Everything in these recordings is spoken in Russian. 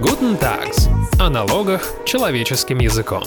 Guten Tags. О налогах человеческим языком.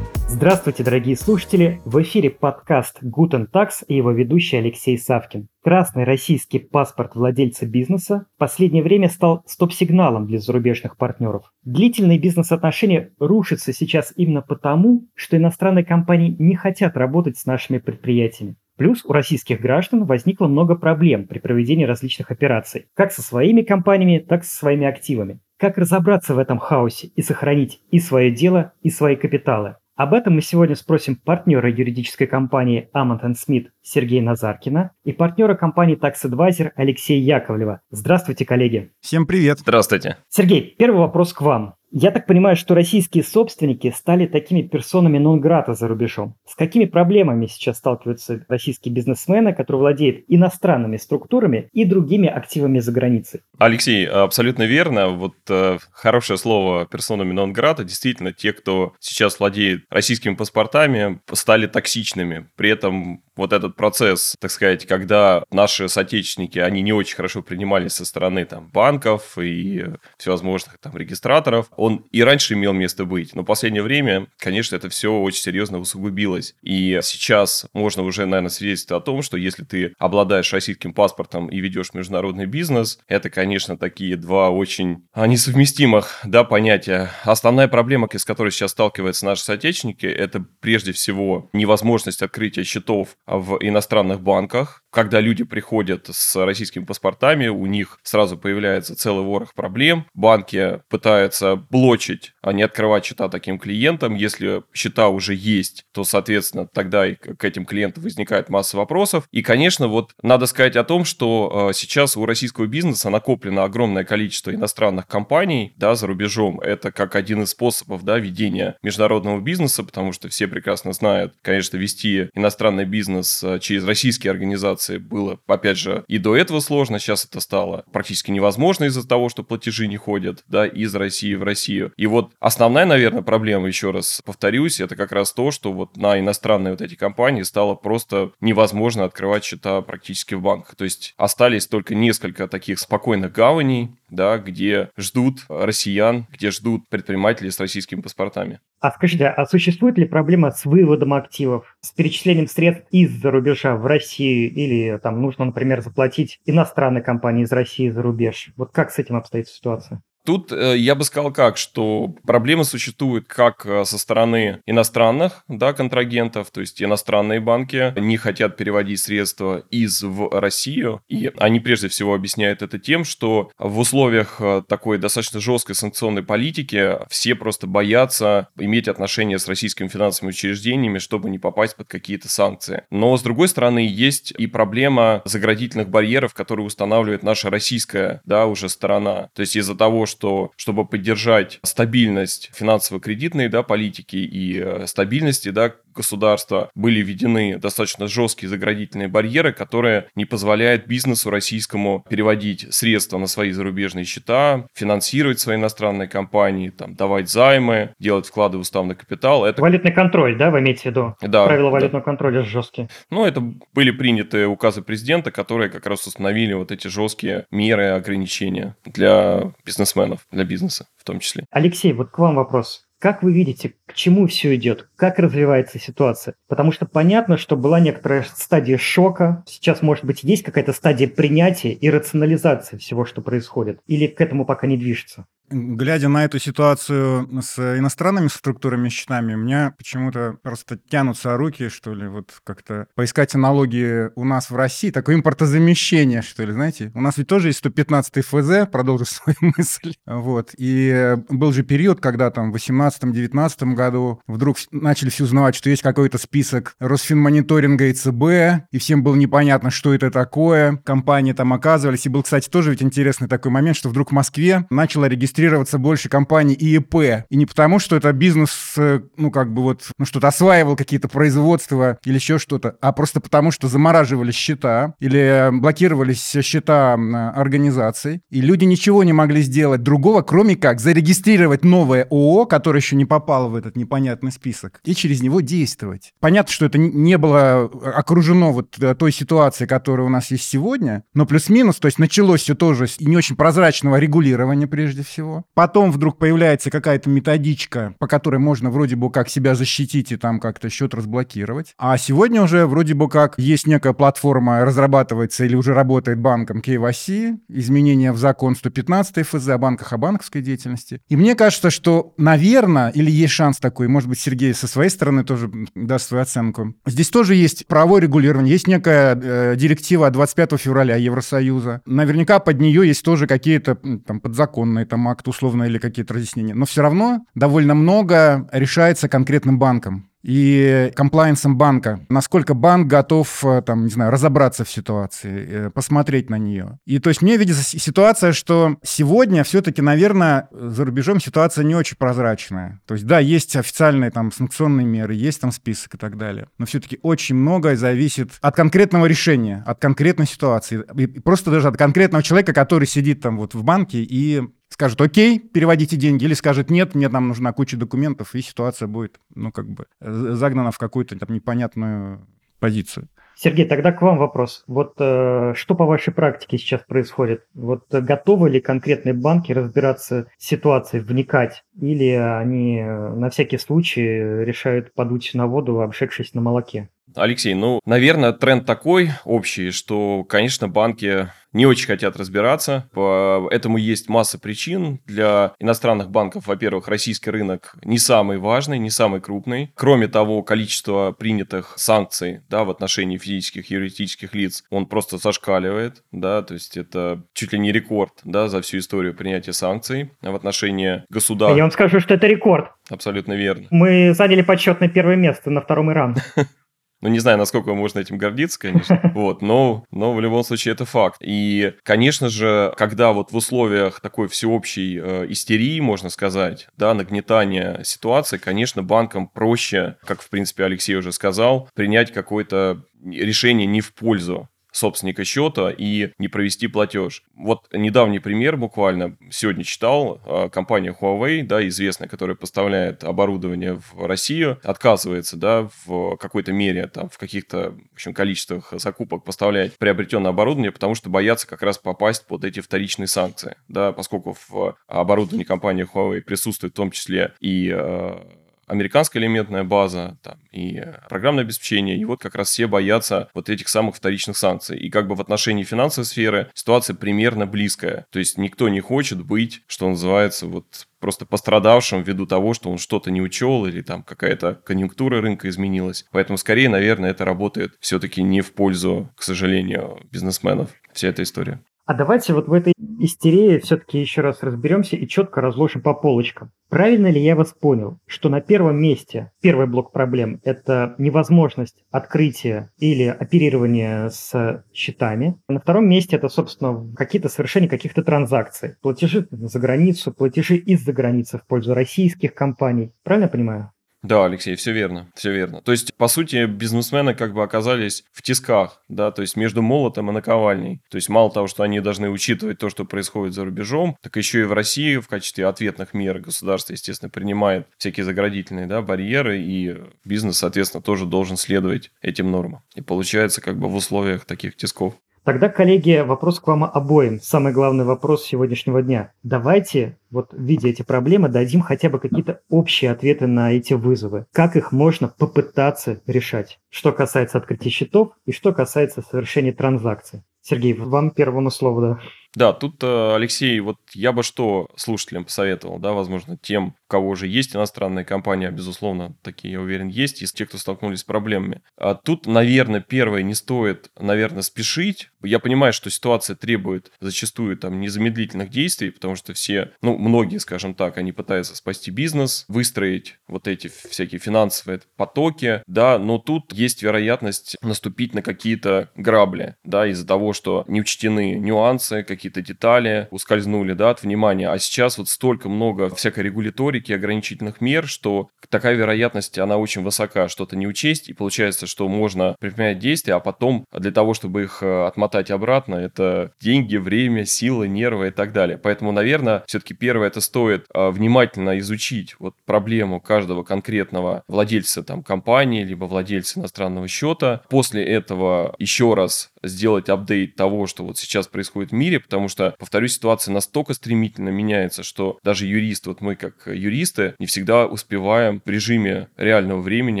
Здравствуйте, дорогие слушатели! В эфире подкаст Guten Tax и его ведущий Алексей Савкин. Красный российский паспорт владельца бизнеса в последнее время стал стоп-сигналом для зарубежных партнеров. Длительные бизнес-отношения рушатся сейчас именно потому, что иностранные компании не хотят работать с нашими предприятиями. Плюс у российских граждан возникло много проблем при проведении различных операций, как со своими компаниями, так и со своими активами. Как разобраться в этом хаосе и сохранить и свое дело, и свои капиталы? Об этом мы сегодня спросим партнера юридической компании Amont Смит Сергея Назаркина и партнера компании Tax Advisor Алексея Яковлева. Здравствуйте, коллеги. Всем привет. Здравствуйте. Сергей, первый вопрос к вам. Я так понимаю, что российские собственники стали такими персонами нон-грата за рубежом. С какими проблемами сейчас сталкиваются российские бизнесмены, которые владеют иностранными структурами и другими активами за границей? Алексей, абсолютно верно. Вот э, хорошее слово персонами нон-грата. Действительно, те, кто сейчас владеет российскими паспортами, стали токсичными. При этом вот этот процесс, так сказать, когда наши соотечественники, они не очень хорошо принимались со стороны там банков и всевозможных там регистраторов, он и раньше имел место быть, но в последнее время, конечно, это все очень серьезно усугубилось. И сейчас можно уже, наверное, свидетельствовать о том, что если ты обладаешь российским паспортом и ведешь международный бизнес, это, конечно, такие два очень несовместимых да, понятия. Основная проблема, с которой сейчас сталкиваются наши соотечественники, это прежде всего невозможность открытия счетов в иностранных банках. Когда люди приходят с российскими паспортами, у них сразу появляется целый ворох проблем. Банки пытаются блочить, а не открывать счета таким клиентам. Если счета уже есть, то, соответственно, тогда и к этим клиентам возникает масса вопросов. И, конечно, вот надо сказать о том, что э, сейчас у российского бизнеса накоплено огромное количество иностранных компаний да, за рубежом. Это как один из способов да, ведения международного бизнеса, потому что все прекрасно знают, конечно, вести иностранный бизнес бизнес э, через российские организации было, опять же, и до этого сложно, сейчас это стало практически невозможно из-за того, что платежи не ходят, да, из России в Россию. И вот основная, наверное, проблема, еще раз повторюсь, это как раз то, что вот на иностранные вот эти компании стало просто невозможно открывать счета практически в банках. То есть остались только несколько таких спокойных гаваней, да, где ждут россиян, где ждут предпринимателей с российскими паспортами. А скажите, а существует ли проблема с выводом активов, с перечислением средств из-за рубежа в Россию или там нужно, например, заплатить иностранной компании из России за рубеж? Вот как с этим обстоит ситуация? Тут э, я бы сказал как, что проблемы существуют как э, со стороны иностранных да, контрагентов, то есть иностранные банки не хотят переводить средства из в Россию, и они прежде всего объясняют это тем, что в условиях э, такой достаточно жесткой санкционной политики все просто боятся иметь отношения с российскими финансовыми учреждениями, чтобы не попасть под какие-то санкции. Но, с другой стороны, есть и проблема заградительных барьеров, которые устанавливает наша российская, да, уже сторона. То есть из-за того, что что чтобы поддержать стабильность финансово-кредитной да, политики и э, стабильности да, государства, были введены достаточно жесткие заградительные барьеры, которые не позволяют бизнесу российскому переводить средства на свои зарубежные счета, финансировать свои иностранные компании, там, давать займы, делать вклады в уставный капитал. Это... Валютный контроль, да, вы имеете в виду? Да. Правила валютного да. контроля жесткие. Ну, это были приняты указы президента, которые как раз установили вот эти жесткие меры ограничения для бизнесменов для бизнеса в том числе. Алексей, вот к вам вопрос. Как вы видите, к чему все идет? Как развивается ситуация? Потому что понятно, что была некоторая стадия шока. Сейчас, может быть, есть какая-то стадия принятия и рационализации всего, что происходит. Или к этому пока не движется? Глядя на эту ситуацию с иностранными структурами счетами, у меня почему-то просто тянутся руки, что ли, вот как-то поискать аналогии у нас в России, такое импортозамещение, что ли, знаете. У нас ведь тоже есть 115 ФЗ, продолжу свою мысль. Вот. И был же период, когда там в 18-19 году вдруг начали все узнавать, что есть какой-то список Росфинмониторинга и ЦБ, и всем было непонятно, что это такое. Компании там оказывались. И был, кстати, тоже ведь интересный такой момент, что вдруг в Москве начала регистрироваться регистрироваться больше компаний ИЭП. И не потому, что это бизнес, э, ну, как бы вот, ну, что-то осваивал, какие-то производства или еще что-то, а просто потому, что замораживались счета или блокировались счета организаций, и люди ничего не могли сделать другого, кроме как зарегистрировать новое ООО, которое еще не попало в этот непонятный список, и через него действовать. Понятно, что это не было окружено вот э, той ситуацией, которая у нас есть сегодня, но плюс-минус, то есть началось все тоже с не очень прозрачного регулирования прежде всего, всего. Потом вдруг появляется какая-то методичка, по которой можно вроде бы как себя защитить и там как-то счет разблокировать. А сегодня уже вроде бы как есть некая платформа, разрабатывается или уже работает банком KYC, изменения в закон 115 ФЗ о банках, о банковской деятельности. И мне кажется, что, наверное, или есть шанс такой, может быть, Сергей со своей стороны тоже даст свою оценку. Здесь тоже есть правовое регулирование, есть некая э, директива 25 февраля Евросоюза. Наверняка под нее есть тоже какие-то там подзаконные там акты условно или какие-то разъяснения. Но все равно довольно много решается конкретным банком и комплайенсом банка. Насколько банк готов, э, там, не знаю, разобраться в ситуации, э, посмотреть на нее. И то есть мне видится ситуация, что сегодня все-таки, наверное, за рубежом ситуация не очень прозрачная. То есть, да, есть официальные там санкционные меры, есть там список и так далее. Но все-таки очень многое зависит от конкретного решения, от конкретной ситуации. И просто даже от конкретного человека, который сидит там вот в банке и скажет «Окей, переводите деньги», или скажет «Нет, мне там нужна куча документов», и ситуация будет, ну, как бы, загнана в какую-то там непонятную позицию. Сергей, тогда к вам вопрос. Вот э, что по вашей практике сейчас происходит? Вот э, готовы ли конкретные банки разбираться с ситуацией, вникать, или они э, на всякий случай решают подуть на воду, обжегшись на молоке? Алексей, ну, наверное, тренд такой общий, что, конечно, банки не очень хотят разбираться. По этому есть масса причин. Для иностранных банков, во-первых, российский рынок не самый важный, не самый крупный. Кроме того, количество принятых санкций да, в отношении физических и юридических лиц, он просто зашкаливает. Да, то есть это чуть ли не рекорд да, за всю историю принятия санкций в отношении государства. Я вам скажу, что это рекорд. Абсолютно верно. Мы заняли почетное первое место на втором Иран. Ну, не знаю, насколько можно этим гордиться, конечно. Вот, но, но в любом случае это факт. И, конечно же, когда вот в условиях такой всеобщей э, истерии, можно сказать, да, нагнетания ситуации, конечно, банкам проще, как, в принципе, Алексей уже сказал, принять какое-то решение не в пользу собственника счета и не провести платеж. Вот недавний пример буквально сегодня читал. А, компания Huawei, да, известная, которая поставляет оборудование в Россию, отказывается, да, в какой-то мере, там, в каких-то, в общем, количествах закупок поставлять приобретенное оборудование, потому что боятся как раз попасть под эти вторичные санкции, да, поскольку в оборудовании компании Huawei присутствует в том числе и а, американская элементная база там, и программное обеспечение, и вот как раз все боятся вот этих самых вторичных санкций. И как бы в отношении финансовой сферы ситуация примерно близкая. То есть никто не хочет быть, что называется, вот просто пострадавшим ввиду того, что он что-то не учел или там какая-то конъюнктура рынка изменилась. Поэтому скорее, наверное, это работает все-таки не в пользу, к сожалению, бизнесменов, вся эта история. А давайте вот в этой истерии все-таки еще раз разберемся и четко разложим по полочкам. Правильно ли я вас понял, что на первом месте первый блок проблем – это невозможность открытия или оперирования с счетами. На втором месте это, собственно, какие-то совершения каких-то транзакций. Платежи за границу, платежи из-за границы в пользу российских компаний. Правильно я понимаю? Да, Алексей, все верно, все верно. То есть, по сути, бизнесмены как бы оказались в тисках, да, то есть между молотом и наковальней. То есть, мало того, что они должны учитывать то, что происходит за рубежом, так еще и в России в качестве ответных мер государство, естественно, принимает всякие заградительные, да, барьеры, и бизнес, соответственно, тоже должен следовать этим нормам. И получается как бы в условиях таких тисков. Тогда, коллеги, вопрос к вам обоим. Самый главный вопрос сегодняшнего дня. Давайте, вот видя эти проблемы, дадим хотя бы какие-то общие ответы на эти вызовы. Как их можно попытаться решать? Что касается открытия счетов и что касается совершения транзакций. Сергей, вам первому слово, да. Да, тут, э, Алексей, вот я бы что слушателям посоветовал, да, возможно, тем, у кого уже есть иностранные компании, а, безусловно, такие, я уверен, есть, из тех, кто столкнулись с проблемами. А тут, наверное, первое, не стоит, наверное, спешить. Я понимаю, что ситуация требует зачастую там незамедлительных действий, потому что все, ну, многие, скажем так, они пытаются спасти бизнес, выстроить вот эти всякие финансовые потоки, да, но тут есть вероятность наступить на какие-то грабли, да, из-за того, что не учтены нюансы, какие-то детали ускользнули, да, от внимания. А сейчас вот столько много всякой регуляторики, ограничительных мер, что такая вероятность, она очень высока, что-то не учесть, и получается, что можно предпринять действия, а потом для того, чтобы их э, отмотать обратно, это деньги, время, силы, нервы и так далее. Поэтому, наверное, все-таки первое, это стоит э, внимательно изучить вот проблему каждого конкретного владельца там компании, либо владельца иностранного счета. После этого еще раз сделать апдейт того, что вот сейчас происходит в мире, потому что, повторюсь, ситуация настолько стремительно меняется, что даже юрист, вот мы как юристы, не всегда успеваем в режиме реального времени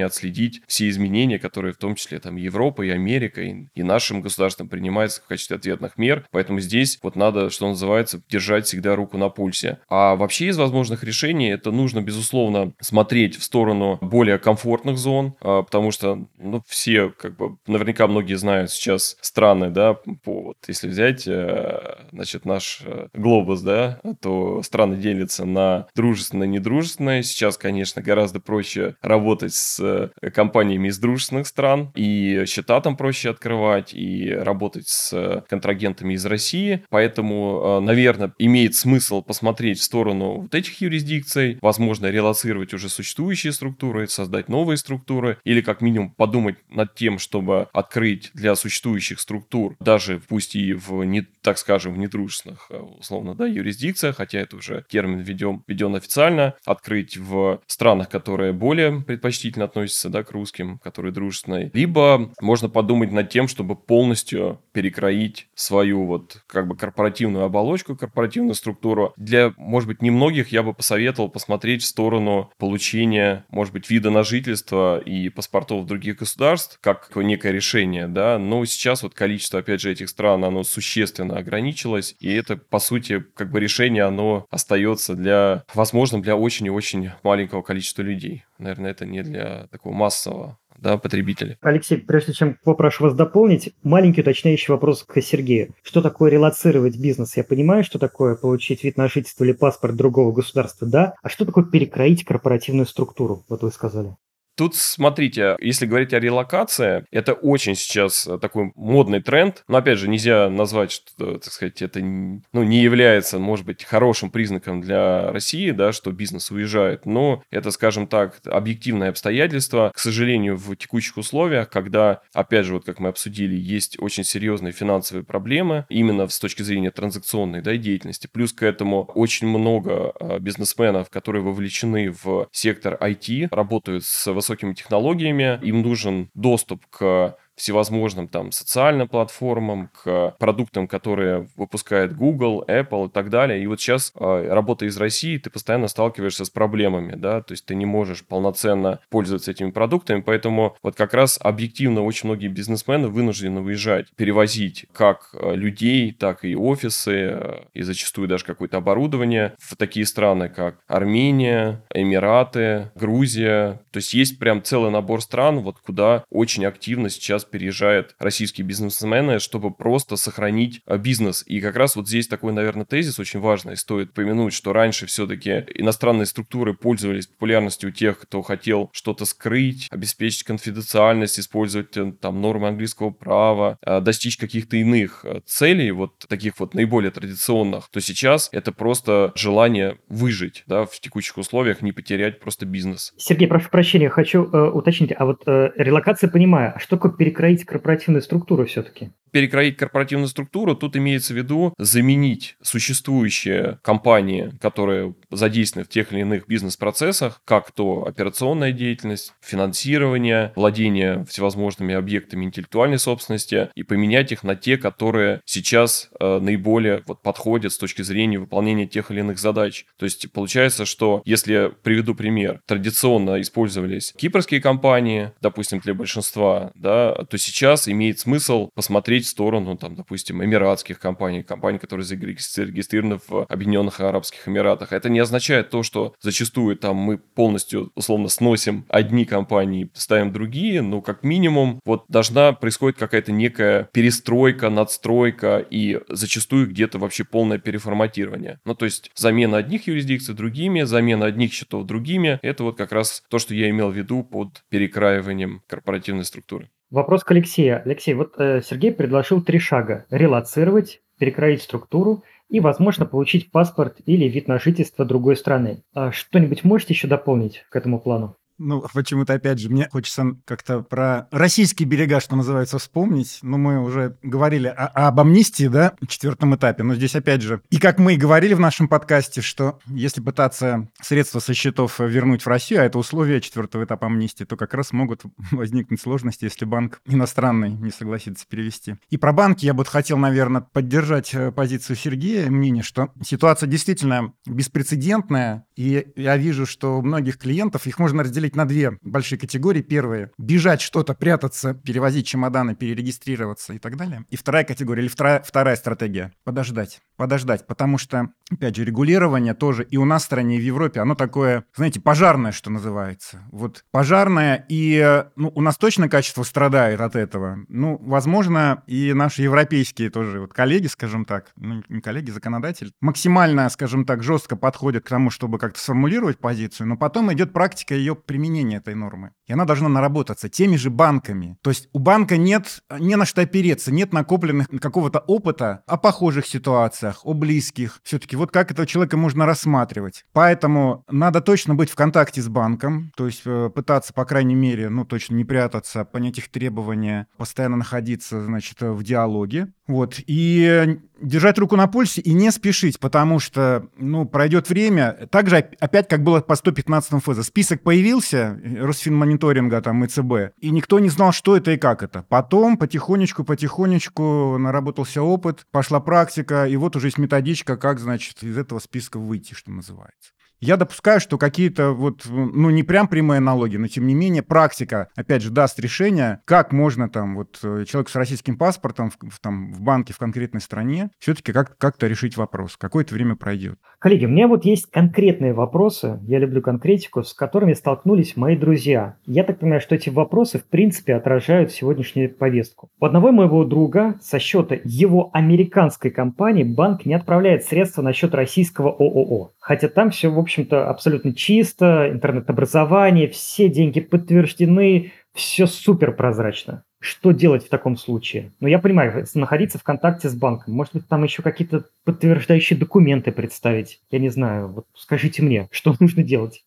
отследить все изменения, которые в том числе там Европа и Америка и, и нашим государством принимаются в качестве ответных мер. Поэтому здесь вот надо, что называется, держать всегда руку на пульсе. А вообще из возможных решений это нужно, безусловно, смотреть в сторону более комфортных зон, а, потому что ну, все, как бы, наверняка многие знают сейчас страны, да, по, вот, если взять, э, значит, наш э, глобус, да, то страны делятся на дружественные и недружественные. Сейчас, конечно, гораздо проще работать с э, компаниями из дружественных стран, и счета там проще открывать, и работать с контрагентами из России. Поэтому, наверное, имеет смысл посмотреть в сторону вот этих юрисдикций, возможно, релацировать уже существующие структуры, создать новые структуры, или как минимум подумать над тем, чтобы открыть для существующих структур, даже пусть и в, не, так скажем, в недружественных, э, условно, да, юрисдикциях, хотя это уже термин введен, введен официально, открыть в странах, которые более предпочтительно относятся, да, к русским, которые дружественные, либо можно подумать над тем, чтобы полностью перекроить свою вот как бы корпоративную оболочку, корпоративную структуру. Для, может быть, немногих я бы посоветовал посмотреть в сторону получения, может быть, вида на жительство и паспортов других государств, как некое решение, да, но сейчас вот количество, опять же, этих стран, оно существенно ограничилось, и это, по сути, как бы решение, оно остается для, возможно, для очень и очень маленького количества людей. Наверное, это не для такого массового да, потребителя. Алексей, прежде чем попрошу вас дополнить, маленький уточняющий вопрос к Сергею. Что такое релацировать бизнес? Я понимаю, что такое получить вид на жительство или паспорт другого государства, да? А что такое перекроить корпоративную структуру? Вот вы сказали. Тут, смотрите, если говорить о релокации, это очень сейчас такой модный тренд. Но, опять же, нельзя назвать, что, так сказать, это ну, не является, может быть, хорошим признаком для России, да, что бизнес уезжает. Но это, скажем так, объективное обстоятельство. К сожалению, в текущих условиях, когда, опять же, вот как мы обсудили, есть очень серьезные финансовые проблемы, именно с точки зрения транзакционной да, деятельности. Плюс к этому очень много э, бизнесменов, которые вовлечены в сектор IT, работают с высокой высокими технологиями, им нужен доступ к всевозможным там социальным платформам, к продуктам, которые выпускает Google, Apple и так далее. И вот сейчас, а, работая из России, ты постоянно сталкиваешься с проблемами, да, то есть ты не можешь полноценно пользоваться этими продуктами, поэтому вот как раз объективно очень многие бизнесмены вынуждены выезжать, перевозить как а, людей, так и офисы, и зачастую даже какое-то оборудование в такие страны, как Армения, Эмираты, Грузия. То есть есть прям целый набор стран, вот куда очень активно сейчас переезжают российские бизнесмены, чтобы просто сохранить э, бизнес. И как раз вот здесь такой, наверное, тезис очень важный. Стоит помянуть, что раньше все-таки иностранные структуры пользовались популярностью у тех, кто хотел что-то скрыть, обеспечить конфиденциальность, использовать э, там нормы английского права, э, достичь каких-то иных целей, вот таких вот наиболее традиционных, то сейчас это просто желание выжить, да, в текущих условиях, не потерять просто бизнес. Сергей, прошу прощения, хочу э, уточнить, а вот э, релокация понимаю, а что такое перекрытие перекроить корпоративную структуру все-таки? Перекроить корпоративную структуру, тут имеется в виду заменить существующие компании, которые задействованы в тех или иных бизнес-процессах, как то операционная деятельность, финансирование, владение всевозможными объектами интеллектуальной собственности, и поменять их на те, которые сейчас э, наиболее вот, подходят с точки зрения выполнения тех или иных задач. То есть получается, что если приведу пример, традиционно использовались кипрские компании, допустим, для большинства, да, то сейчас имеет смысл посмотреть смотреть в сторону, там, допустим, эмиратских компаний, компаний, которые зарегистрированы в Объединенных Арабских Эмиратах. Это не означает то, что зачастую там мы полностью, условно, сносим одни компании, ставим другие, но как минимум вот должна происходить какая-то некая перестройка, надстройка и зачастую где-то вообще полное переформатирование. Ну, то есть замена одних юрисдикций другими, замена одних счетов другими. Это вот как раз то, что я имел в виду под перекраиванием корпоративной структуры. Вопрос к Алексею. Алексей, вот э, Сергей предложил три шага. Релацировать, перекроить структуру и, возможно, получить паспорт или вид на жительство другой страны. А что-нибудь можете еще дополнить к этому плану? Ну, почему-то, опять же, мне хочется как-то про российские берега, что называется, вспомнить. Ну, мы уже говорили о, об амнистии, да, в четвертом этапе, но здесь, опять же, и как мы и говорили в нашем подкасте, что если пытаться средства со счетов вернуть в Россию, а это условие четвертого этапа амнистии, то как раз могут возникнуть сложности, если банк иностранный не согласится перевести. И про банки я бы хотел, наверное, поддержать э, позицию Сергея, мнение, что ситуация действительно беспрецедентная, и я вижу, что у многих клиентов их можно разделить на две большие категории. Первые — бежать что-то, прятаться, перевозить чемоданы, перерегистрироваться и так далее. И вторая категория, или вторая, вторая стратегия — подождать. Подождать, потому что, опять же, регулирование тоже и у нас в стране, и в Европе, оно такое, знаете, пожарное, что называется. Вот пожарное, и ну, у нас точно качество страдает от этого. Ну, возможно, и наши европейские тоже вот коллеги, скажем так, ну, не коллеги, законодатель, максимально, скажем так, жестко подходят к тому, чтобы как-то сформулировать позицию, но потом идет практика ее применения этой нормы. И она должна наработаться теми же банками. То есть у банка нет не на что опереться, нет накопленных какого-то опыта о похожих ситуациях, о близких. Все-таки вот как этого человека можно рассматривать. Поэтому надо точно быть в контакте с банком, то есть э, пытаться, по крайней мере, ну точно не прятаться, понять их требования, постоянно находиться, значит, в диалоге. Вот. И держать руку на пульсе и не спешить, потому что, ну, пройдет время. Так же опять, как было по 115 ФЗ. Список появился, Росфинмониторинга, там, ИЦБ, и никто не знал, что это и как это. Потом потихонечку, потихонечку наработался опыт, пошла практика, и вот уже есть методичка, как, значит, из этого списка выйти, что называется. Я допускаю, что какие-то вот, ну, не прям прямые налоги, но тем не менее практика, опять же, даст решение, как можно там вот э, человеку с российским паспортом в, в, там, в банке в конкретной стране все-таки как- как-то решить вопрос. Какое-то время пройдет. Коллеги, у меня вот есть конкретные вопросы, я люблю конкретику, с которыми столкнулись мои друзья. Я так понимаю, что эти вопросы, в принципе, отражают сегодняшнюю повестку. У одного моего друга со счета его американской компании банк не отправляет средства на счет российского ООО. Хотя там все, в общем-то, абсолютно чисто, интернет-образование, все деньги подтверждены, все супер прозрачно. Что делать в таком случае? Ну, я понимаю, находиться в контакте с банком. Может быть, там еще какие-то подтверждающие документы представить. Я не знаю. Вот скажите мне, что нужно делать?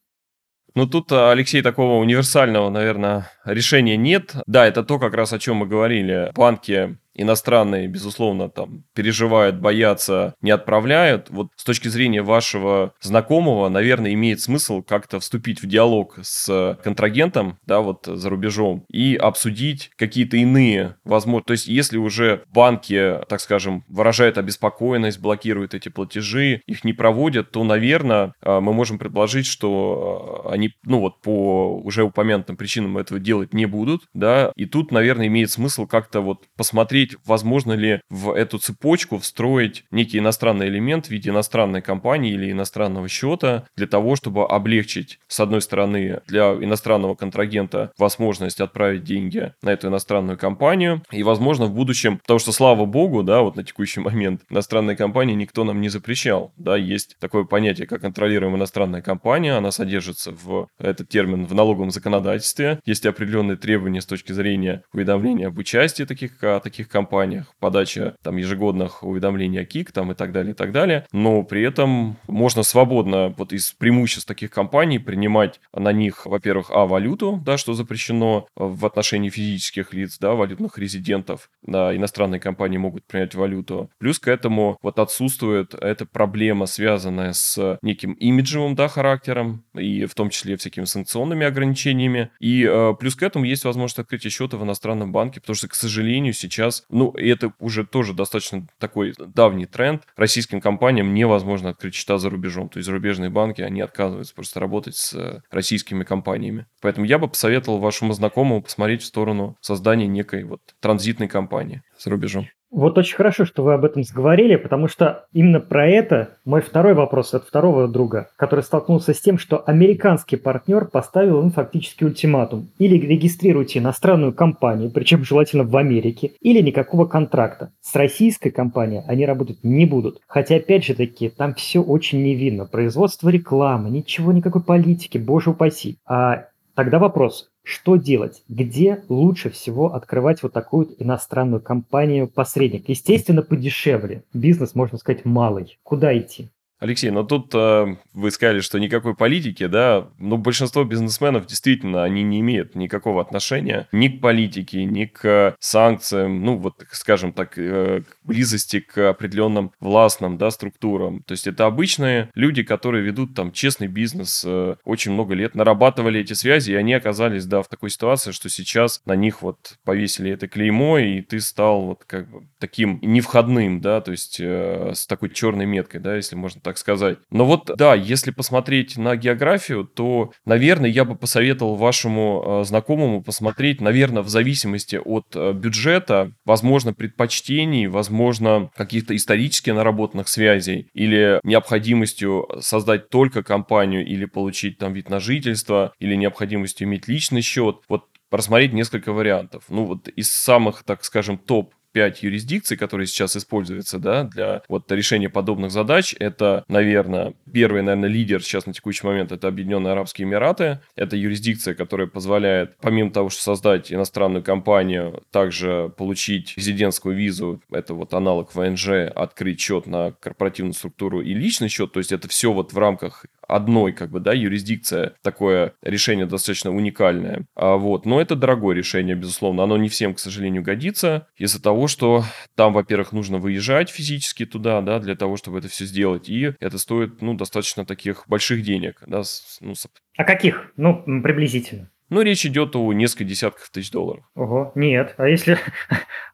Ну, тут, Алексей, такого универсального, наверное, решения нет. Да, это то, как раз о чем мы говорили. Банки иностранные, безусловно, там переживают, боятся, не отправляют. Вот с точки зрения вашего знакомого, наверное, имеет смысл как-то вступить в диалог с контрагентом, да, вот за рубежом, и обсудить какие-то иные возможности. То есть, если уже банки, так скажем, выражают обеспокоенность, блокируют эти платежи, их не проводят, то, наверное, э, мы можем предположить, что э, они, ну вот, по уже упомянутым причинам этого делать не будут, да, и тут, наверное, имеет смысл как-то вот посмотреть, посмотреть, возможно ли в эту цепочку встроить некий иностранный элемент в виде иностранной компании или иностранного счета для того, чтобы облегчить, с одной стороны, для иностранного контрагента возможность отправить деньги на эту иностранную компанию, и, возможно, в будущем, потому что, слава богу, да, вот на текущий момент иностранные компании никто нам не запрещал, да, есть такое понятие, как контролируемая иностранная компания, она содержится в этот термин в налоговом законодательстве, есть определенные требования с точки зрения уведомления об участии таких, таких компаниях, подача там ежегодных уведомлений о КИК там и так далее, и так далее. Но при этом можно свободно вот из преимуществ таких компаний принимать на них, во-первых, а, валюту, да, что запрещено в отношении физических лиц, да, валютных резидентов. Да, иностранные компании могут принять валюту. Плюс к этому вот отсутствует эта проблема, связанная с неким имиджевым, да, характером, и в том числе всякими санкционными ограничениями. И э, плюс к этому есть возможность открытия счета в иностранном банке, потому что, к сожалению, сейчас ну, и это уже тоже достаточно такой давний тренд. Российским компаниям невозможно открыть счета за рубежом. То есть зарубежные банки, они отказываются просто работать с э, российскими компаниями. Поэтому я бы посоветовал вашему знакомому посмотреть в сторону создания некой вот транзитной компании за рубежом. Вот очень хорошо, что вы об этом заговорили, потому что именно про это мой второй вопрос от второго друга, который столкнулся с тем, что американский партнер поставил им фактически ультиматум. Или регистрируйте иностранную компанию, причем желательно в Америке, или никакого контракта. С российской компанией они работать не будут. Хотя, опять же таки, там все очень невинно. Производство рекламы, ничего, никакой политики, боже упаси. А тогда вопрос, что делать? Где лучше всего открывать вот такую иностранную компанию-посредник? Естественно, подешевле. Бизнес, можно сказать, малый. Куда идти? Алексей, но тут э, вы сказали, что никакой политики, да, но большинство бизнесменов действительно, они не имеют никакого отношения ни к политике, ни к санкциям, ну вот, скажем так, э, к близости к определенным властным, да, структурам. То есть это обычные люди, которые ведут там честный бизнес э, очень много лет, нарабатывали эти связи, и они оказались, да, в такой ситуации, что сейчас на них вот повесили это клеймо, и ты стал вот как бы таким невходным, да, то есть э, с такой черной меткой, да, если можно так так сказать. Но вот, да, если посмотреть на географию, то, наверное, я бы посоветовал вашему э, знакомому посмотреть, наверное, в зависимости от э, бюджета, возможно, предпочтений, возможно, каких-то исторически наработанных связей или необходимостью создать только компанию или получить там вид на жительство, или необходимостью иметь личный счет. Вот просмотреть несколько вариантов. Ну вот из самых, так скажем, топ 5 юрисдикций, которые сейчас используются, да, для вот решения подобных задач. Это, наверное, первый, наверное, лидер сейчас на текущий момент, это Объединенные Арабские Эмираты. Это юрисдикция, которая позволяет, помимо того, что создать иностранную компанию, также получить резидентскую визу, это вот аналог ВНЖ, открыть счет на корпоративную структуру и личный счет, то есть это все вот в рамках одной, как бы, да, юрисдикция, такое решение достаточно уникальное. А вот, но это дорогое решение, безусловно, оно не всем, к сожалению, годится из-за того, что там, во-первых, нужно выезжать физически туда, да, для того, чтобы это все сделать, и это стоит, ну, достаточно таких больших денег, да. Ну, а каких? Ну, приблизительно. Ну, речь идет о несколько десятков тысяч долларов. Ого, нет. А если...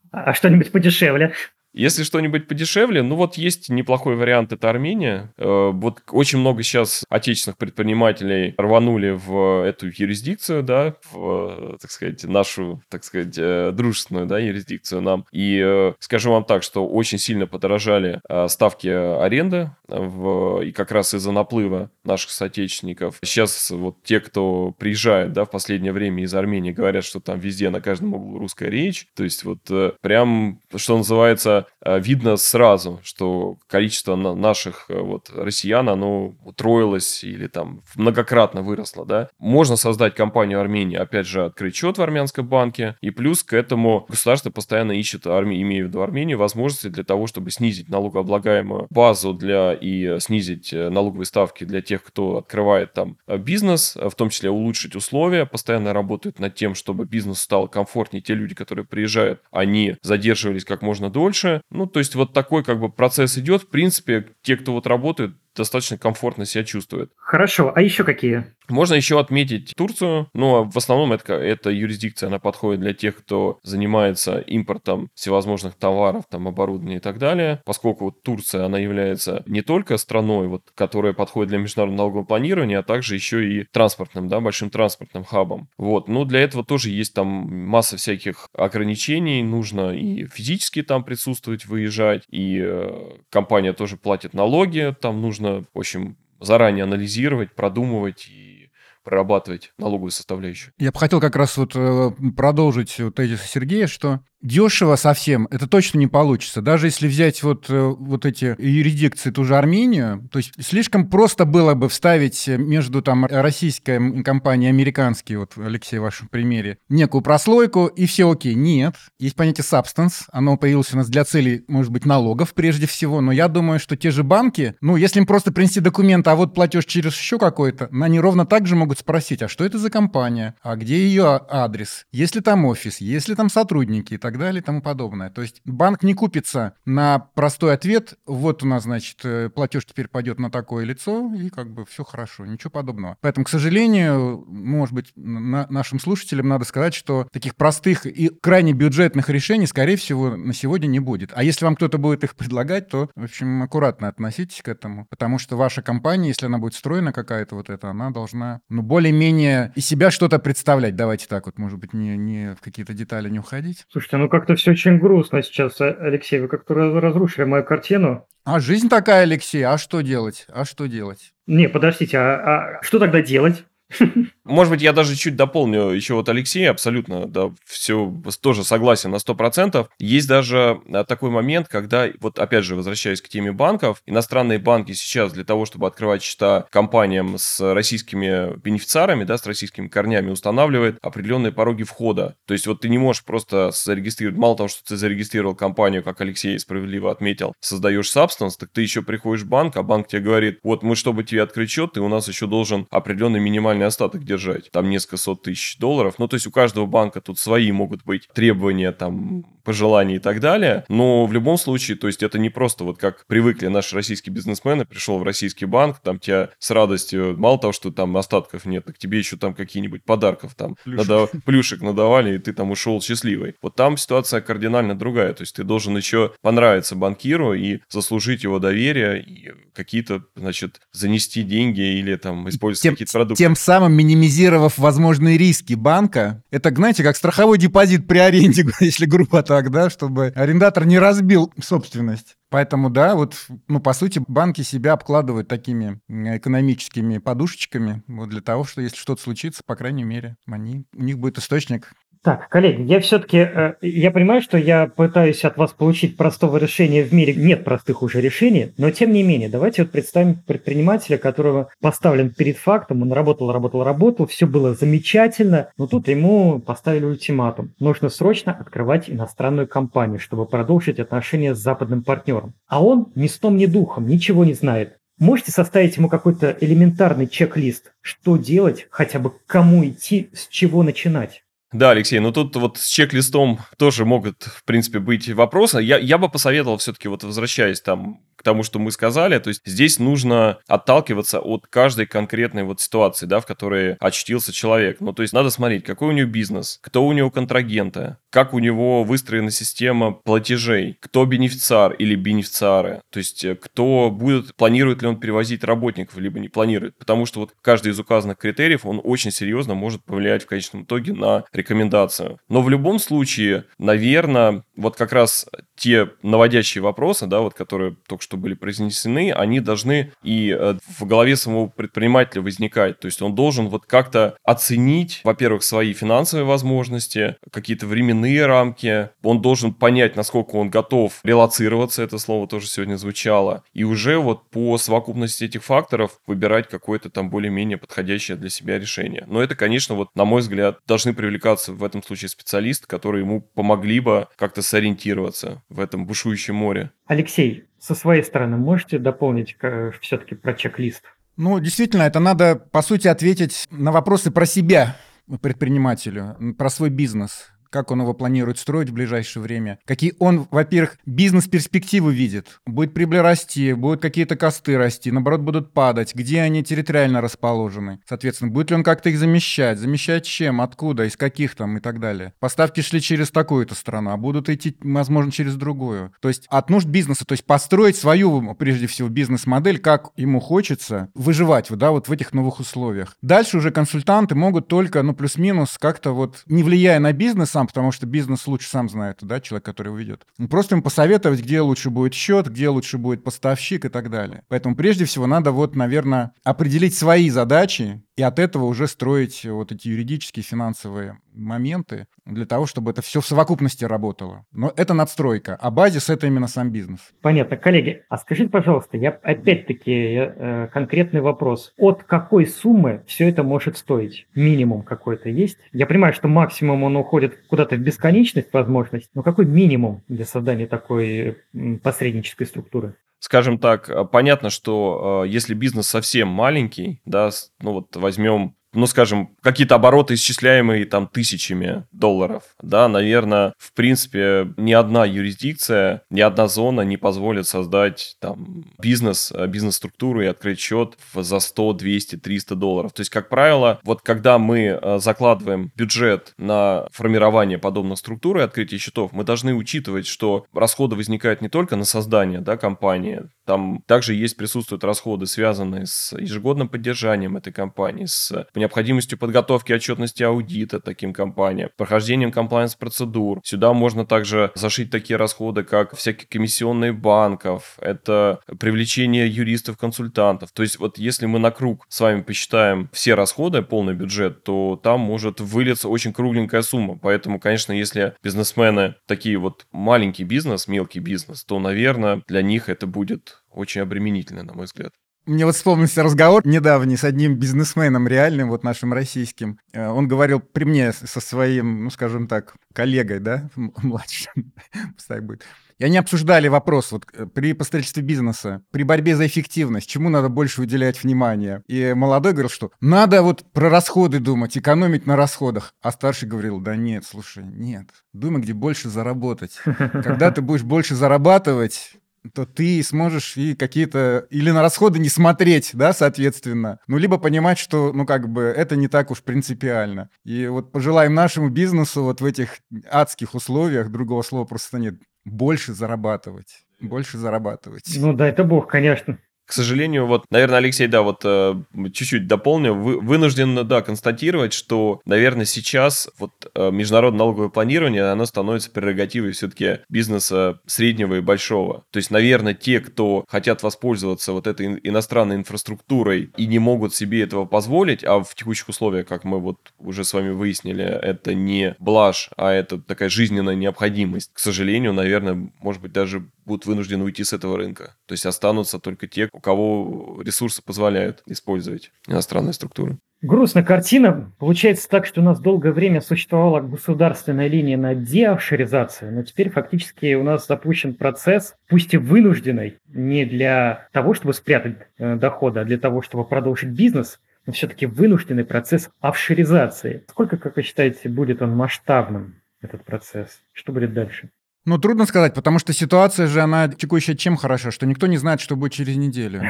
А что-нибудь подешевле? Если что-нибудь подешевле, ну вот есть неплохой вариант, это Армения. Э, вот очень много сейчас отечественных предпринимателей рванули в эту юрисдикцию, да, в, так сказать, нашу, так сказать, э, дружественную, да, юрисдикцию нам. И э, скажу вам так, что очень сильно подорожали ставки аренды, в, и как раз из-за наплыва наших соотечественников. Сейчас вот те, кто приезжает, да, в последнее время из Армении, говорят, что там везде на каждом углу русская речь. То есть вот прям, что называется, видно сразу, что количество наших э, вот россиян, оно утроилось или там многократно выросло, да. Можно создать компанию Армении, опять же, открыть счет в армянском банке, и плюс к этому государство постоянно ищет, армии, имею в виду Армению, возможности для того, чтобы снизить налогооблагаемую базу для и снизить э, налоговые ставки для тех, кто открывает там бизнес, в том числе улучшить условия, постоянно работают над тем, чтобы бизнес стал комфортнее. Те люди, которые приезжают, они задерживались как можно дольше, ну, то есть вот такой как бы процесс идет. В принципе, те, кто вот работают, достаточно комфортно себя чувствуют. Хорошо, а еще какие? Можно еще отметить Турцию, но в основном это, это юрисдикция, она подходит для тех, кто занимается импортом всевозможных товаров, там, оборудования и так далее, поскольку вот Турция, она является не только страной, вот, которая подходит для международного налогового планирования, а также еще и транспортным, да, большим транспортным хабом. Вот, но для этого тоже есть там масса всяких ограничений, нужно и физически там присутствовать, выезжать, и э, компания тоже платит налоги, там нужно, в общем, заранее анализировать, продумывать и прорабатывать налоговую составляющую. Я бы хотел как раз вот э, продолжить вот тезис Сергея, что дешево совсем это точно не получится. Даже если взять вот, э, вот эти юрисдикции, ту же Армению, то есть слишком просто было бы вставить между там российской компанией и американской, вот, Алексей, в вашем примере, некую прослойку, и все окей. Нет. Есть понятие substance, оно появилось у нас для целей, может быть, налогов прежде всего, но я думаю, что те же банки, ну, если им просто принести документ, а вот платеж через еще какой-то, они ровно так же могут спросить, а что это за компания, а где ее адрес, есть ли там офис, есть ли там сотрудники так далее и тому подобное. То есть банк не купится на простой ответ, вот у нас, значит, э, платеж теперь пойдет на такое лицо, и как бы все хорошо, ничего подобного. Поэтому, к сожалению, может быть, на нашим слушателям надо сказать, что таких простых и крайне бюджетных решений, скорее всего, на сегодня не будет. А если вам кто-то будет их предлагать, то, в общем, аккуратно относитесь к этому, потому что ваша компания, если она будет строена какая-то вот эта, она должна, ну, более-менее из себя что-то представлять. Давайте так вот, может быть, не, не в какие-то детали не уходить. Слушайте, ну как-то все очень грустно сейчас, а, Алексей. Вы как-то разрушили мою картину. А жизнь такая, Алексей, а что делать? А что делать? Не, подождите, а, а что тогда делать? Может быть, я даже чуть дополню еще вот Алексей, абсолютно, да, все тоже согласен на 100%. Есть даже а, такой момент, когда, вот опять же, возвращаясь к теме банков, иностранные банки сейчас для того, чтобы открывать счета компаниям с российскими бенефициарами, да, с российскими корнями, устанавливает определенные пороги входа. То есть вот ты не можешь просто зарегистрировать, мало того, что ты зарегистрировал компанию, как Алексей справедливо отметил, создаешь substance, так ты еще приходишь в банк, а банк тебе говорит, вот мы, чтобы тебе открыть счет, ты у нас еще должен определенный минимальный остаток держать, там несколько сот тысяч долларов. Ну, то есть у каждого банка тут свои могут быть требования, там, пожеланий и так далее. Но в любом случае, то есть это не просто вот как привыкли наши российские бизнесмены, пришел в российский банк, там тебя с радостью, мало того, что там остатков нет, так тебе еще там какие-нибудь подарков там плюшек. Надав... плюшек надавали, и ты там ушел счастливый. Вот там ситуация кардинально другая. То есть ты должен еще понравиться банкиру и заслужить его доверие, и какие-то, значит, занести деньги или там использовать какие-то продукты. Тем самым минимизировав возможные риски банка, это, знаете, как страховой депозит при аренде, если грубо так, да, чтобы арендатор не разбил собственность. Поэтому, да, вот, ну, по сути, банки себя обкладывают такими экономическими подушечками, вот для того, что если что-то случится, по крайней мере, они, у них будет источник так, коллеги, я все-таки, э, я понимаю, что я пытаюсь от вас получить простого решения в мире. Нет простых уже решений, но тем не менее, давайте вот представим предпринимателя, которого поставлен перед фактом, он работал, работал, работал, все было замечательно, но тут ему поставили ультиматум. Нужно срочно открывать иностранную компанию, чтобы продолжить отношения с западным партнером. А он ни сном, ни духом, ничего не знает. Можете составить ему какой-то элементарный чек-лист, что делать, хотя бы кому идти, с чего начинать? Да, Алексей, ну тут вот с чек-листом тоже могут, в принципе, быть вопросы. Я, я бы посоветовал все-таки, вот возвращаясь там к тому, что мы сказали, то есть здесь нужно отталкиваться от каждой конкретной вот ситуации, да, в которой очутился человек. Ну, то есть надо смотреть, какой у него бизнес, кто у него контрагенты, как у него выстроена система платежей, кто бенефициар или бенефициары, то есть э, кто будет, планирует ли он перевозить работников, либо не планирует. Потому что вот каждый из указанных критериев, он очень серьезно может повлиять в конечном итоге на рекомендацию. Но в любом случае, наверное, вот как раз те наводящие вопросы, да, вот которые только что были произнесены, они должны и э, в голове самого предпринимателя возникать. То есть он должен вот как-то оценить, во-первых, свои финансовые возможности, какие-то временные рамки. Он должен понять, насколько он готов релацироваться, это слово тоже сегодня звучало. И уже вот по совокупности этих факторов выбирать какое-то там более-менее подходящее для себя решение. Но это, конечно, вот, на мой взгляд, должны привлекаться в этом случае специалисты, которые ему помогли бы как-то сориентироваться в этом бушующем море. Алексей, со своей стороны можете дополнить все-таки про чек-лист? Ну, действительно, это надо, по сути, ответить на вопросы про себя предпринимателю, про свой бизнес как он его планирует строить в ближайшее время, какие он, во-первых, бизнес-перспективы видит. Будет прибыль расти, будут какие-то косты расти, наоборот, будут падать, где они территориально расположены. Соответственно, будет ли он как-то их замещать, замещать чем, откуда, из каких там и так далее. Поставки шли через такую-то страну, а будут идти, возможно, через другую. То есть от нужд бизнеса, то есть построить свою, прежде всего, бизнес-модель, как ему хочется выживать, да, вот в этих новых условиях. Дальше уже консультанты могут только, ну, плюс-минус, как-то вот, не влияя на бизнес сам, потому что бизнес лучше сам знает, да, человек, который его ведет. Ну, просто им посоветовать, где лучше будет счет, где лучше будет поставщик и так далее. Поэтому прежде всего надо вот, наверное, определить свои задачи и от этого уже строить вот эти юридические, финансовые моменты для того, чтобы это все в совокупности работало. Но это надстройка, а базис — это именно сам бизнес. Понятно. Коллеги, а скажите, пожалуйста, я опять-таки э, конкретный вопрос. От какой суммы все это может стоить? Минимум какой-то есть? Я понимаю, что максимум он уходит куда-то в бесконечность, возможность, но какой минимум для создания такой посреднической структуры? Скажем так, э, понятно, что э, если бизнес совсем маленький, да, ну вот возьмем ну, скажем, какие-то обороты, исчисляемые там тысячами долларов, да, наверное, в принципе, ни одна юрисдикция, ни одна зона не позволит создать там бизнес, э, бизнес-структуру и открыть счет за 100, 200, 300 долларов. То есть, как правило, вот когда мы э, закладываем бюджет на формирование подобных структур и открытие счетов, мы должны учитывать, что расходы возникают не только на создание, да, компании, Там также есть, присутствуют расходы, связанные с ежегодным поддержанием этой компании, с необходимостью подготовки отчетности аудита таким компаниям, прохождением комплайенс-процедур. Сюда можно также зашить такие расходы, как всякие комиссионные банков, это привлечение юристов-консультантов. То есть вот если мы на круг с вами посчитаем все расходы, полный бюджет, то там может вылиться очень кругленькая сумма. Поэтому, конечно, если бизнесмены такие вот маленький бизнес, мелкий бизнес, то, наверное, для них это будет очень обременительно, на мой взгляд. Мне вот вспомнился разговор недавний с одним бизнесменом реальным, вот нашим российским. Э, он говорил при мне со своим, ну, скажем так, коллегой, да, младшим, пускай будет. И они обсуждали вопрос вот э, при построительстве бизнеса, при борьбе за эффективность, чему надо больше уделять внимание. И молодой говорил, что надо вот про расходы думать, экономить на расходах. А старший говорил, да нет, слушай, нет, думай, где больше заработать. Когда ты будешь больше зарабатывать, то ты сможешь и какие-то... Или на расходы не смотреть, да, соответственно. Ну, либо понимать, что, ну, как бы, это не так уж принципиально. И вот пожелаем нашему бизнесу вот в этих адских условиях, другого слова просто нет, больше зарабатывать. Больше зарабатывать. Ну, да, это бог, конечно. К сожалению, вот, наверное, Алексей, да, вот э, чуть-чуть дополню, вы, вынужден, да, констатировать, что, наверное, сейчас вот э, международное налоговое планирование, оно становится прерогативой все-таки бизнеса среднего и большого. То есть, наверное, те, кто хотят воспользоваться вот этой иностранной инфраструктурой и не могут себе этого позволить, а в текущих условиях, как мы вот уже с вами выяснили, это не блажь, а это такая жизненная необходимость. К сожалению, наверное, может быть, даже будут вынуждены уйти с этого рынка. То есть останутся только те, у кого ресурсы позволяют использовать иностранные структуры. Грустная картина. Получается так, что у нас долгое время существовала государственная линия на деофшоризацию, но теперь фактически у нас запущен процесс, пусть и вынужденный, не для того, чтобы спрятать э, доходы, а для того, чтобы продолжить бизнес, но все-таки вынужденный процесс офшоризации. Сколько, как вы считаете, будет он масштабным, этот процесс? Что будет дальше? Ну, трудно сказать, потому что ситуация же, она текущая чем хороша, что никто не знает, что будет через неделю.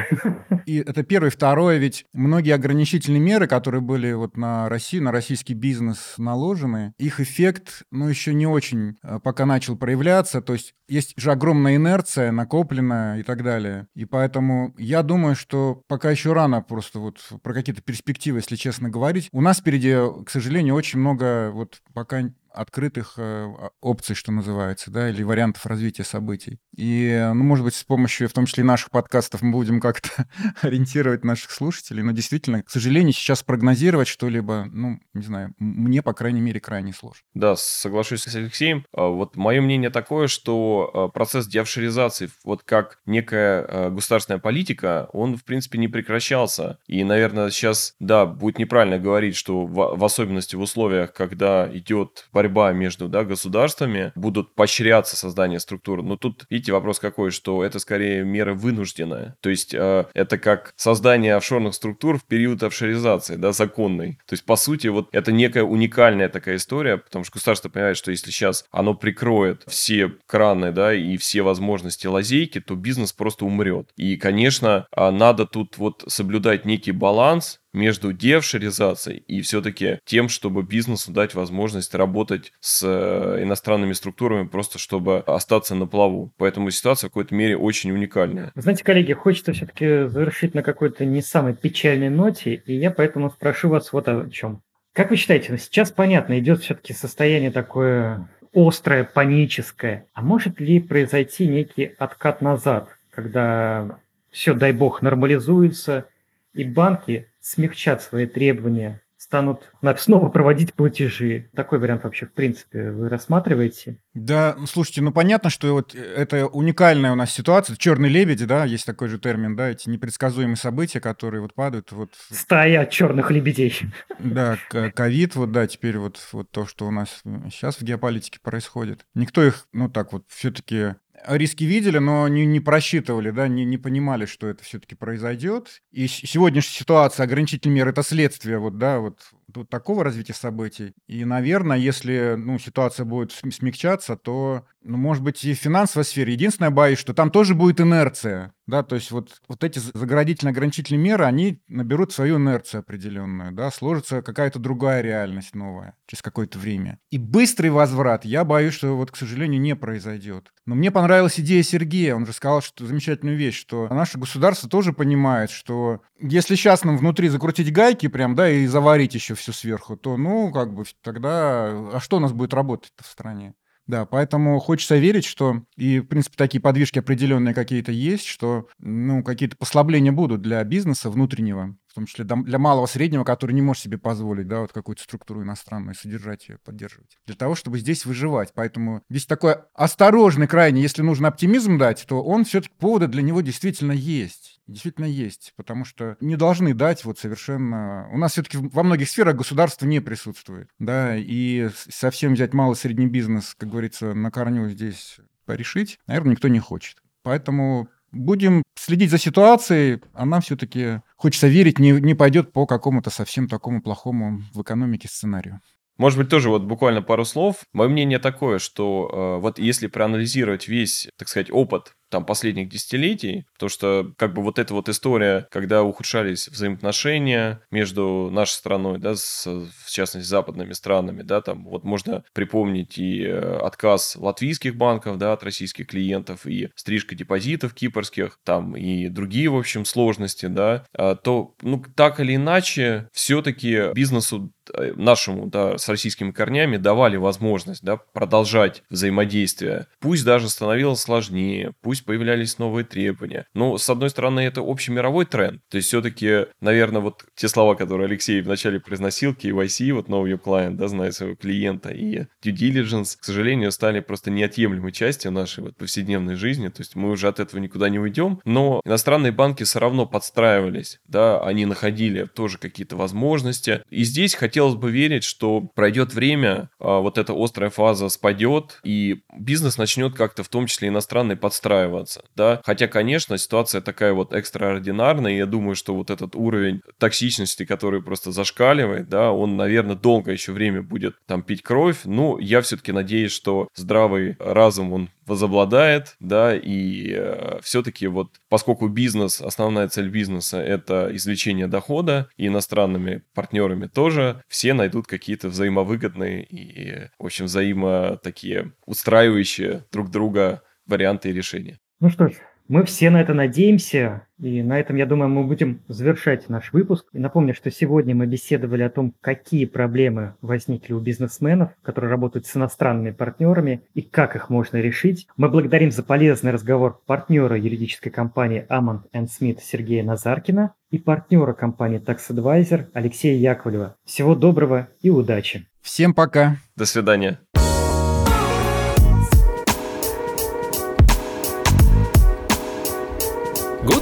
И это первое. Второе, ведь многие ограничительные меры, которые были вот на Россию, на российский бизнес наложены, их эффект, ну, еще не очень э, пока начал проявляться. То есть есть же огромная инерция, накопленная и так далее. И поэтому я думаю, что пока еще рано просто вот про какие-то перспективы, если честно говорить. У нас впереди, к сожалению, очень много вот пока открытых э, опций, что называется, да, или вариантов развития событий. И, ну, может быть, с помощью, в том числе наших подкастов, мы будем как-то ориентировать наших слушателей. Но действительно, к сожалению, сейчас прогнозировать что-либо, ну, не знаю, мне, по крайней мере, крайне сложно. Да, соглашусь с Алексеем. А, вот мое мнение такое, что а, процесс деофшоризации, вот как некая а, государственная политика, он, в принципе, не прекращался. И, наверное, сейчас, да, будет неправильно говорить, что в, в особенности в условиях, когда идет борьба борьба между да, государствами, будут поощряться создание структур. Но тут, видите, вопрос какой, что это скорее мера вынужденная. То есть э, это как создание офшорных структур в период офшоризации, да, законной. То есть, по сути, вот это некая уникальная такая история, потому что государство понимает, что если сейчас оно прикроет все краны, да, и все возможности лазейки, то бизнес просто умрет. И, конечно, а, надо тут вот соблюдать некий баланс между девшеризацией и все-таки тем, чтобы бизнесу дать возможность работать с э, иностранными структурами, просто чтобы остаться на плаву. Поэтому ситуация в какой-то мере очень уникальная. Знаете, коллеги, хочется все-таки завершить на какой-то не самой печальной ноте, и я поэтому спрошу вас вот о чем. Как вы считаете, ну, сейчас понятно, идет все-таки состояние такое острое, паническое. А может ли произойти некий откат назад, когда все, дай бог, нормализуется, и банки смягчат свои требования, станут снова проводить платежи. Такой вариант вообще, в принципе, вы рассматриваете? Да, ну, слушайте, ну понятно, что вот это уникальная у нас ситуация. Черный лебедь, да, есть такой же термин, да, эти непредсказуемые события, которые вот падают. Вот... Стая черных лебедей. Да, ковид, вот, да, теперь вот, вот то, что у нас сейчас в геополитике происходит. Никто их, ну так вот, все-таки риски видели, но не, не просчитывали, да, не, не понимали, что это все-таки произойдет. И сегодняшняя ситуация, ограничительные меры, это следствие вот, да, вот, вот такого развития событий. И, наверное, если ну, ситуация будет смягчаться, то ну, может быть, и в финансовой сфере. Единственное, боюсь, что там тоже будет инерция. Да, то есть вот, вот эти заградительно-ограничительные меры, они наберут свою инерцию определенную, да, сложится какая-то другая реальность новая через какое-то время. И быстрый возврат, я боюсь, что вот, к сожалению, не произойдет. Но мне понравилась идея Сергея, он же сказал что замечательную вещь, что наше государство тоже понимает, что если сейчас нам внутри закрутить гайки прям, да, и заварить еще все сверху, то, ну, как бы тогда, а что у нас будет работать в стране? Да, поэтому хочется верить, что и, в принципе, такие подвижки определенные какие-то есть, что, ну, какие-то послабления будут для бизнеса внутреннего, в том числе для малого среднего, который не может себе позволить, да, вот какую-то структуру иностранную содержать ее, поддерживать. Для того, чтобы здесь выживать. Поэтому здесь такой осторожный крайне, если нужно оптимизм дать, то он все-таки поводы для него действительно есть действительно есть, потому что не должны дать вот совершенно... У нас все-таки во многих сферах государство не присутствует, да, и совсем взять малый средний бизнес, как говорится, на корню здесь порешить, наверное, никто не хочет. Поэтому будем следить за ситуацией, она все-таки, хочется верить, не, не пойдет по какому-то совсем такому плохому в экономике сценарию. Может быть, тоже вот буквально пару слов. Мое мнение такое, что э, вот если проанализировать весь, так сказать, опыт там последних десятилетий, то что как бы вот эта вот история, когда ухудшались взаимоотношения между нашей страной, да, с, в частности, западными странами, да, там вот можно припомнить и э, отказ латвийских банков, да, от российских клиентов, и стрижка депозитов кипрских, там и другие, в общем, сложности, да, а, то, ну, так или иначе, все-таки бизнесу э, нашему, да, с российскими корнями давали возможность, да, продолжать взаимодействие. Пусть даже становилось сложнее, пусть появлялись новые требования. Но, с одной стороны, это общий мировой тренд. То есть, все-таки, наверное, вот те слова, которые Алексей вначале произносил, KYC, вот your client, да, знает своего клиента, и due diligence, к сожалению, стали просто неотъемлемой частью нашей вот повседневной жизни. То есть, мы уже от этого никуда не уйдем. Но иностранные банки все равно подстраивались, да, они находили тоже какие-то возможности. И здесь хотелось бы верить, что пройдет время, а вот эта острая фаза спадет, и бизнес начнет как-то в том числе иностранный подстраивать подстраиваться, да. Хотя, конечно, ситуация такая вот экстраординарная, и я думаю, что вот этот уровень токсичности, который просто зашкаливает, да, он, наверное, долго еще время будет там пить кровь. Ну, я все-таки надеюсь, что здравый разум, он возобладает, да, и э, все-таки вот, поскольку бизнес, основная цель бизнеса – это извлечение дохода, и иностранными партнерами тоже, все найдут какие-то взаимовыгодные и, в общем, взаимо такие устраивающие друг друга варианты и решения. Ну что ж, мы все на это надеемся, и на этом, я думаю, мы будем завершать наш выпуск. И напомню, что сегодня мы беседовали о том, какие проблемы возникли у бизнесменов, которые работают с иностранными партнерами, и как их можно решить. Мы благодарим за полезный разговор партнера юридической компании Amont Смит Сергея Назаркина и партнера компании Tax Advisor Алексея Яковлева. Всего доброго и удачи! Всем пока! До свидания!